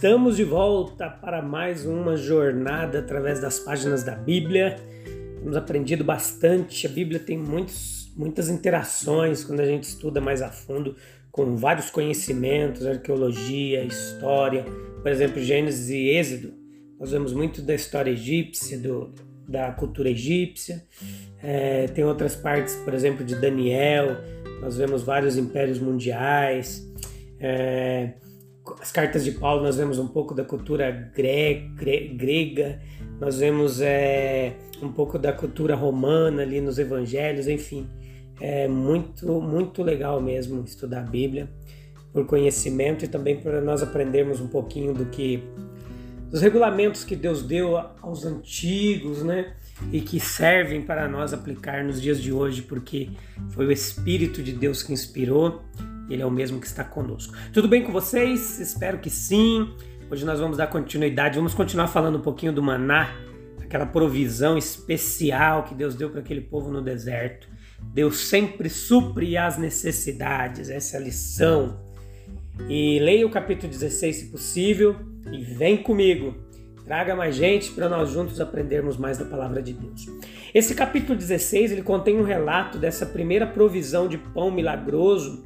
Estamos de volta para mais uma jornada através das páginas da Bíblia. Temos aprendido bastante. A Bíblia tem muitos, muitas interações quando a gente estuda mais a fundo, com vários conhecimentos, arqueologia, história. Por exemplo, Gênesis e Êxodo. Nós vemos muito da história egípcia, do, da cultura egípcia. É, tem outras partes, por exemplo, de Daniel. Nós vemos vários impérios mundiais. É, as cartas de Paulo nós vemos um pouco da cultura gre gre grega, nós vemos é, um pouco da cultura romana ali nos evangelhos, enfim. É muito, muito legal mesmo estudar a Bíblia por conhecimento e também para nós aprendermos um pouquinho do que dos regulamentos que Deus deu aos antigos, né? E que servem para nós aplicar nos dias de hoje, porque foi o Espírito de Deus que inspirou ele é o mesmo que está conosco. Tudo bem com vocês? Espero que sim. Hoje nós vamos dar continuidade, vamos continuar falando um pouquinho do maná, aquela provisão especial que Deus deu para aquele povo no deserto. Deus sempre supre as necessidades, essa é a lição. E leia o capítulo 16 se possível e vem comigo. Traga mais gente para nós juntos aprendermos mais da palavra de Deus. Esse capítulo 16 ele contém um relato dessa primeira provisão de pão milagroso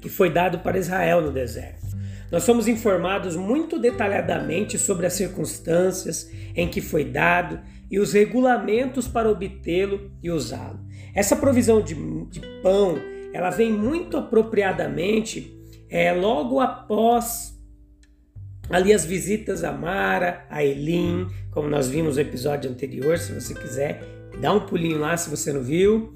que foi dado para Israel no deserto. Nós somos informados muito detalhadamente sobre as circunstâncias em que foi dado e os regulamentos para obtê-lo e usá-lo. Essa provisão de, de, pão, ela vem muito apropriadamente é, logo após ali as visitas a Mara, a Elim, como nós vimos no episódio anterior, se você quiser, dá um pulinho lá se você não viu.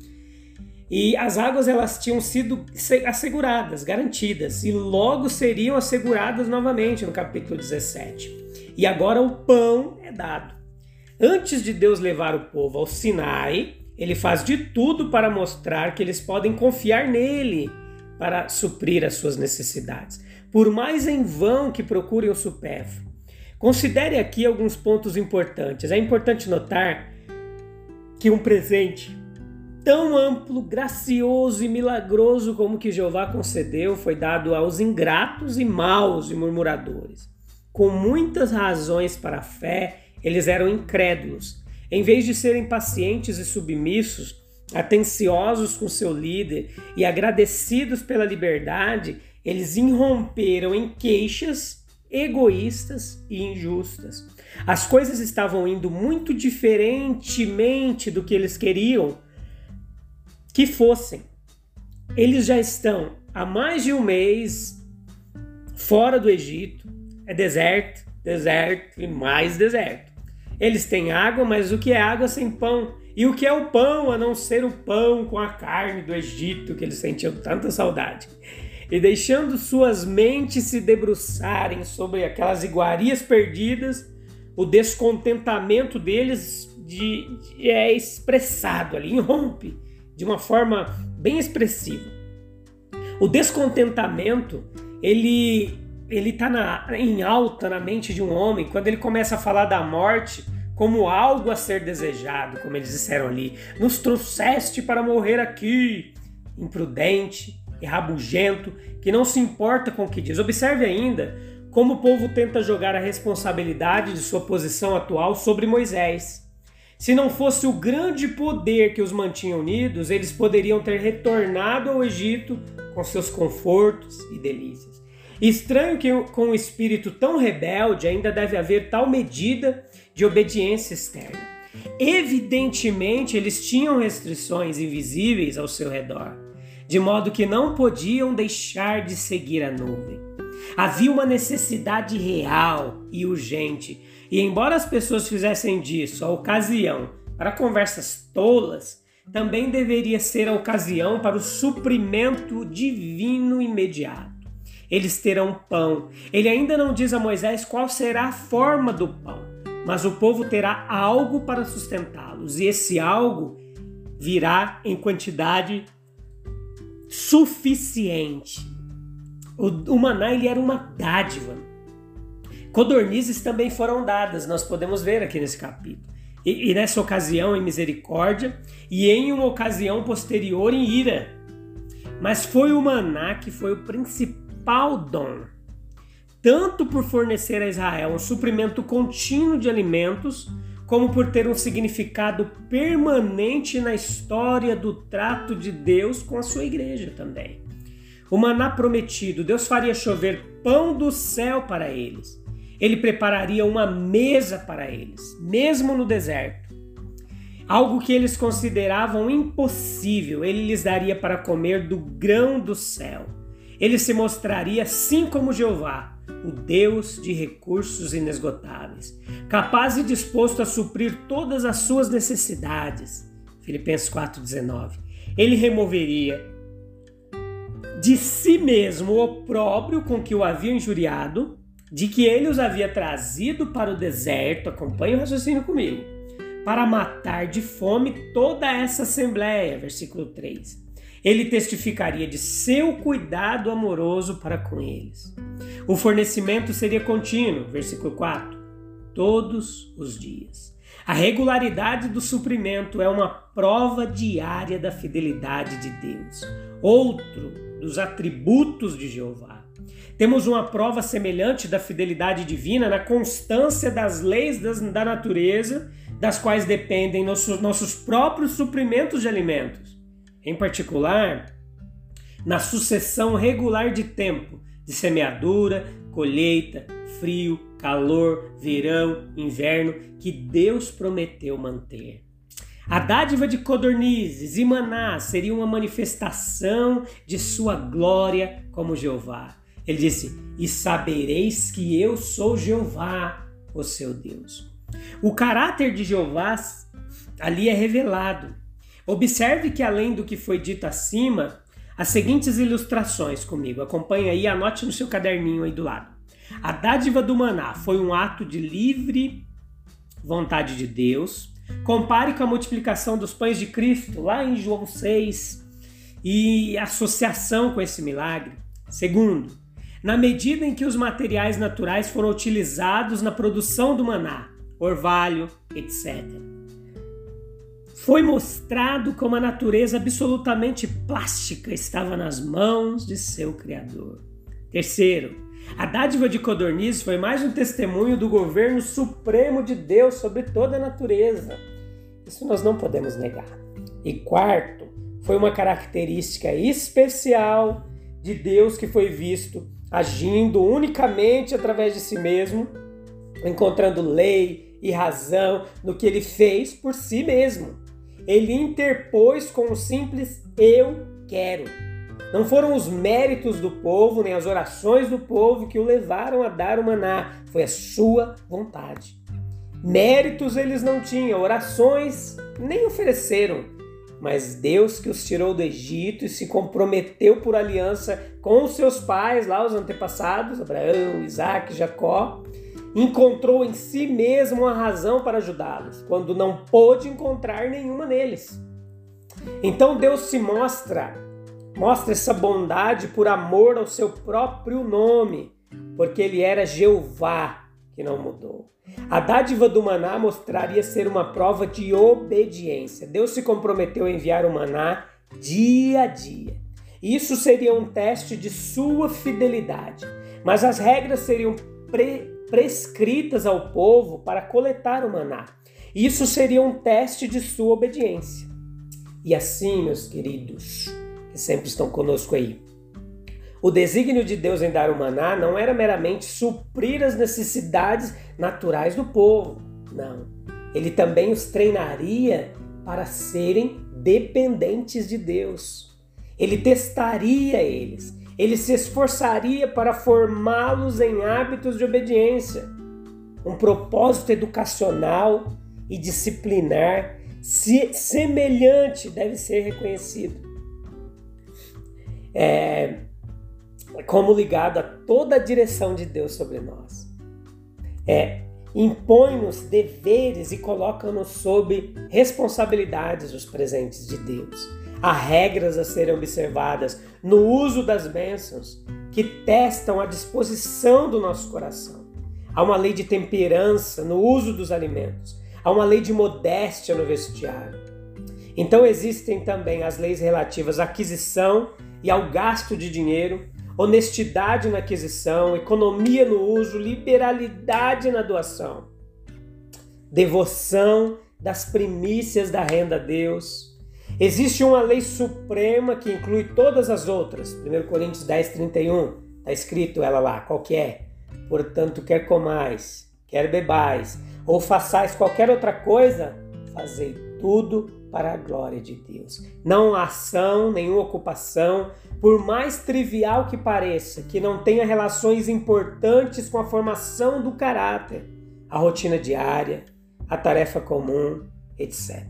E as águas elas tinham sido asseguradas, garantidas, e logo seriam asseguradas novamente no capítulo 17. E agora o pão é dado. Antes de Deus levar o povo ao Sinai, ele faz de tudo para mostrar que eles podem confiar nele para suprir as suas necessidades, por mais em vão que procurem o supérfluo. Considere aqui alguns pontos importantes. É importante notar que um presente tão amplo, gracioso e milagroso como que Jeová concedeu foi dado aos ingratos e maus e murmuradores. Com muitas razões para a fé, eles eram incrédulos. Em vez de serem pacientes e submissos, atenciosos com seu líder e agradecidos pela liberdade, eles irromperam em queixas egoístas e injustas. As coisas estavam indo muito diferentemente do que eles queriam que fossem. Eles já estão há mais de um mês fora do Egito, é deserto, deserto e mais deserto. Eles têm água, mas o que é água sem pão? E o que é o pão a não ser o pão com a carne do Egito que eles sentiam tanta saudade? E deixando suas mentes se debruçarem sobre aquelas iguarias perdidas, o descontentamento deles de, de, é expressado ali, irrompe de uma forma bem expressiva. O descontentamento, ele ele está em alta na mente de um homem quando ele começa a falar da morte como algo a ser desejado, como eles disseram ali. Nos trouxeste para morrer aqui. Imprudente e rabugento, que não se importa com o que diz. Observe ainda como o povo tenta jogar a responsabilidade de sua posição atual sobre Moisés. Se não fosse o grande poder que os mantinha unidos, eles poderiam ter retornado ao Egito com seus confortos e delícias. Estranho que com um espírito tão rebelde ainda deve haver tal medida de obediência externa. Evidentemente, eles tinham restrições invisíveis ao seu redor, de modo que não podiam deixar de seguir a nuvem. Havia uma necessidade real e urgente e embora as pessoas fizessem disso a ocasião para conversas tolas, também deveria ser a ocasião para o suprimento divino imediato. Eles terão pão. Ele ainda não diz a Moisés qual será a forma do pão, mas o povo terá algo para sustentá-los, e esse algo virá em quantidade suficiente. O, o maná ele era uma dádiva. Codornizes também foram dadas, nós podemos ver aqui nesse capítulo. E, e nessa ocasião em misericórdia, e em uma ocasião posterior em ira. Mas foi o maná que foi o principal dom, tanto por fornecer a Israel um suprimento contínuo de alimentos, como por ter um significado permanente na história do trato de Deus com a sua igreja também. O maná prometido, Deus faria chover pão do céu para eles ele prepararia uma mesa para eles, mesmo no deserto. Algo que eles consideravam impossível, ele lhes daria para comer do grão do céu. Ele se mostraria assim como Jeová, o Deus de recursos inesgotáveis, capaz e disposto a suprir todas as suas necessidades. Filipenses 4,19. Ele removeria de si mesmo o opróbrio com que o havia injuriado de que ele os havia trazido para o deserto, acompanhe o raciocínio comigo, para matar de fome toda essa assembleia, versículo 3. Ele testificaria de seu cuidado amoroso para com eles. O fornecimento seria contínuo, versículo 4, todos os dias. A regularidade do suprimento é uma prova diária da fidelidade de Deus, outro dos atributos de Jeová. Temos uma prova semelhante da fidelidade divina na constância das leis da natureza, das quais dependem nossos, nossos próprios suprimentos de alimentos. Em particular, na sucessão regular de tempo de semeadura, colheita, frio, calor, verão, inverno, que Deus prometeu manter. A dádiva de codornizes e maná seria uma manifestação de sua glória como Jeová. Ele disse: E sabereis que eu sou Jeová, o seu Deus. O caráter de Jeová ali é revelado. Observe que, além do que foi dito acima, as seguintes ilustrações comigo. Acompanhe aí, anote no seu caderninho aí do lado. A dádiva do maná foi um ato de livre vontade de Deus. Compare com a multiplicação dos pães de Cristo, lá em João 6, e associação com esse milagre. Segundo, na medida em que os materiais naturais foram utilizados na produção do maná, orvalho, etc. Foi mostrado como a natureza absolutamente plástica estava nas mãos de seu Criador. Terceiro, a dádiva de codorniz foi mais um testemunho do governo supremo de Deus sobre toda a natureza. Isso nós não podemos negar. E quarto, foi uma característica especial de Deus que foi visto agindo unicamente através de si mesmo, encontrando lei e razão no que ele fez por si mesmo. Ele interpôs com o simples eu quero. Não foram os méritos do povo, nem as orações do povo que o levaram a dar o maná, foi a sua vontade. Méritos eles não tinham, orações nem ofereceram, mas Deus que os tirou do Egito e se comprometeu por aliança com os seus pais, lá os antepassados, Abraão, Isaac, Jacó, encontrou em si mesmo uma razão para ajudá-los, quando não pôde encontrar nenhuma neles. Então Deus se mostra, mostra essa bondade por amor ao seu próprio nome, porque ele era Jeová que não mudou. A dádiva do maná mostraria ser uma prova de obediência. Deus se comprometeu a enviar o maná dia a dia. Isso seria um teste de sua fidelidade, mas as regras seriam pre prescritas ao povo para coletar o maná. Isso seria um teste de sua obediência. E assim, meus queridos, que sempre estão conosco aí, o desígnio de Deus em dar o maná não era meramente suprir as necessidades naturais do povo. Não. Ele também os treinaria para serem dependentes de Deus. Ele testaria eles. Ele se esforçaria para formá-los em hábitos de obediência. Um propósito educacional e disciplinar semelhante deve ser reconhecido. É, como ligado a toda a direção de Deus sobre nós. É, impõe-nos deveres e coloca-nos sob responsabilidades os presentes de Deus. Há regras a serem observadas no uso das bênçãos que testam a disposição do nosso coração. Há uma lei de temperança no uso dos alimentos. Há uma lei de modéstia no vestiário. Então existem também as leis relativas à aquisição e ao gasto de dinheiro honestidade na aquisição, economia no uso, liberalidade na doação, devoção das primícias da renda a Deus. Existe uma lei suprema que inclui todas as outras. 1 Coríntios 10, 31, está escrito ela lá, qual que é? Portanto, quer comais, quer bebais, ou façais qualquer outra coisa, fazei tudo para a glória de Deus. Não ação, nenhuma ocupação, por mais trivial que pareça, que não tenha relações importantes com a formação do caráter, a rotina diária, a tarefa comum, etc.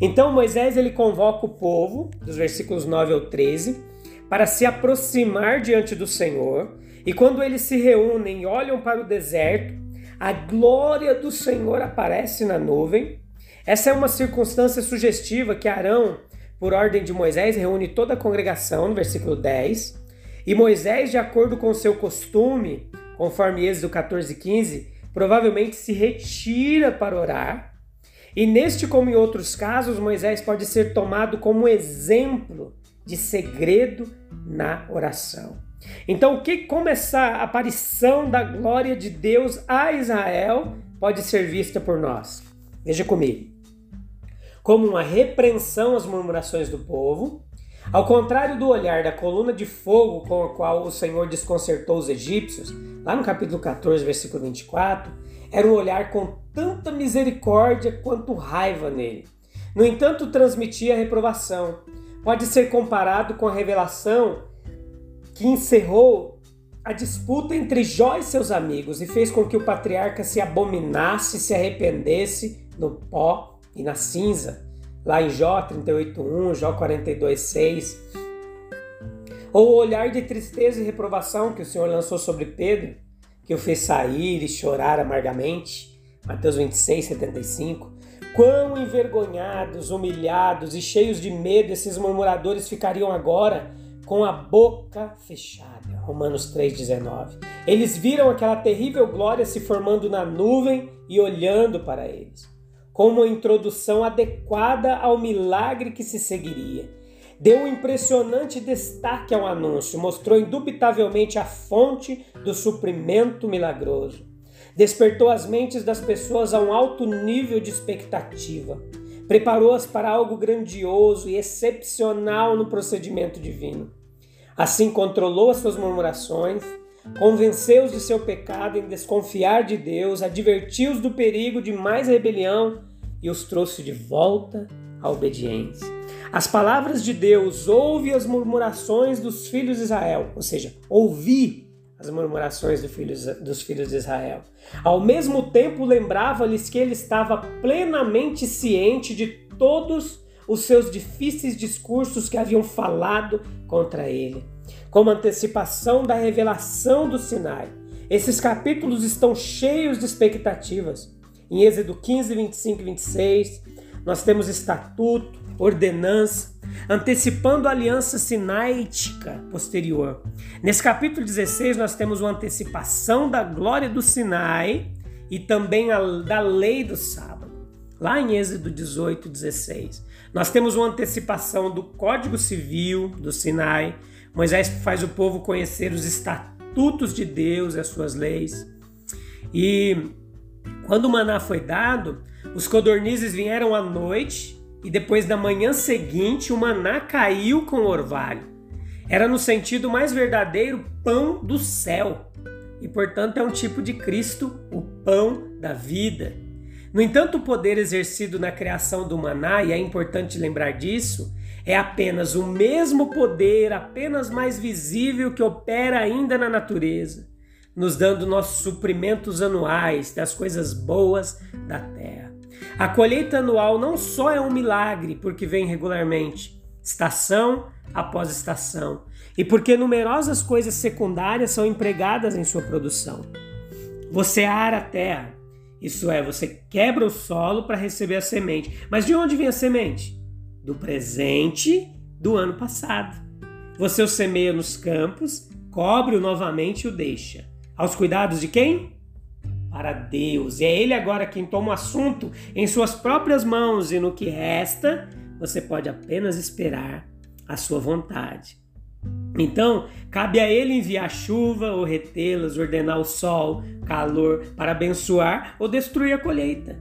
Então Moisés ele convoca o povo, dos versículos 9 ao 13, para se aproximar diante do Senhor, e quando eles se reúnem e olham para o deserto, a glória do Senhor aparece na nuvem. Essa é uma circunstância sugestiva que Arão por ordem de Moisés, reúne toda a congregação, no versículo 10. E Moisés, de acordo com seu costume, conforme Êxodo 14, 15, provavelmente se retira para orar. E neste, como em outros casos, Moisés pode ser tomado como exemplo de segredo na oração. Então, que, como essa aparição da glória de Deus a Israel pode ser vista por nós? Veja comigo como uma repreensão às murmurações do povo, ao contrário do olhar da coluna de fogo com a qual o Senhor desconcertou os egípcios, lá no capítulo 14, versículo 24, era um olhar com tanta misericórdia quanto raiva nele. No entanto, transmitia reprovação. Pode ser comparado com a revelação que encerrou a disputa entre Jó e seus amigos e fez com que o patriarca se abominasse, se arrependesse no pó e na cinza, lá em Jó 38:1, Jó 42:6. Ou o olhar de tristeza e reprovação que o Senhor lançou sobre Pedro, que o fez sair e chorar amargamente, Mateus 26:75. Quão envergonhados, humilhados e cheios de medo esses murmuradores ficariam agora com a boca fechada. Romanos 3,19. Eles viram aquela terrível glória se formando na nuvem e olhando para eles com uma introdução adequada ao milagre que se seguiria. Deu um impressionante destaque ao anúncio, mostrou indubitavelmente a fonte do suprimento milagroso. Despertou as mentes das pessoas a um alto nível de expectativa. Preparou-as para algo grandioso e excepcional no procedimento divino. Assim controlou as suas murmurações, convenceu-os de seu pecado em desconfiar de Deus, advertiu-os do perigo de mais rebelião e os trouxe de volta à obediência. As palavras de Deus, ouve as murmurações dos filhos de Israel, ou seja, ouvi as murmurações dos filhos, dos filhos de Israel. Ao mesmo tempo, lembrava-lhes que ele estava plenamente ciente de todos os seus difíceis discursos que haviam falado contra ele como antecipação da revelação do Sinai. Esses capítulos estão cheios de expectativas. Em Êxodo 15, 25 e 26, nós temos estatuto, ordenança, antecipando a aliança sinaítica posterior. Nesse capítulo 16, nós temos uma antecipação da glória do Sinai e também a, da lei do sábado. Lá em Êxodo 18, 16, nós temos uma antecipação do Código Civil do Sinai, Moisés faz o povo conhecer os estatutos de Deus e as suas leis. E quando o maná foi dado, os codornizes vieram à noite e depois da manhã seguinte o maná caiu com o orvalho. Era no sentido mais verdadeiro pão do céu. E portanto é um tipo de Cristo, o pão da vida. No entanto, o poder exercido na criação do maná, e é importante lembrar disso, é apenas o mesmo poder, apenas mais visível que opera ainda na natureza, nos dando nossos suprimentos anuais das coisas boas da terra. A colheita anual não só é um milagre porque vem regularmente, estação após estação, e porque numerosas coisas secundárias são empregadas em sua produção. Você ara a terra, isso é, você quebra o solo para receber a semente. Mas de onde vem a semente? Do presente do ano passado. Você o semeia nos campos, cobre-o novamente e o deixa. Aos cuidados de quem? Para Deus. E é Ele agora quem toma o assunto em suas próprias mãos, e no que resta, você pode apenas esperar a sua vontade. Então, cabe a ele enviar chuva ou retê-las, ordenar o sol, calor para abençoar ou destruir a colheita.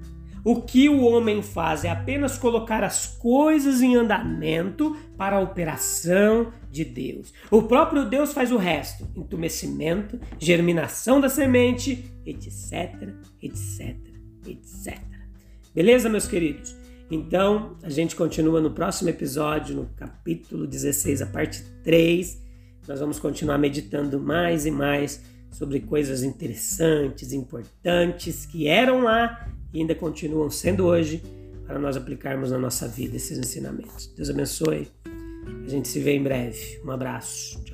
O que o homem faz é apenas colocar as coisas em andamento para a operação de Deus. O próprio Deus faz o resto: entumecimento, germinação da semente, etc, etc, etc. Beleza, meus queridos? Então, a gente continua no próximo episódio, no capítulo 16, a parte 3. Nós vamos continuar meditando mais e mais sobre coisas interessantes, importantes que eram lá e ainda continuam sendo hoje para nós aplicarmos na nossa vida esses ensinamentos. Deus abençoe. A gente se vê em breve. Um abraço.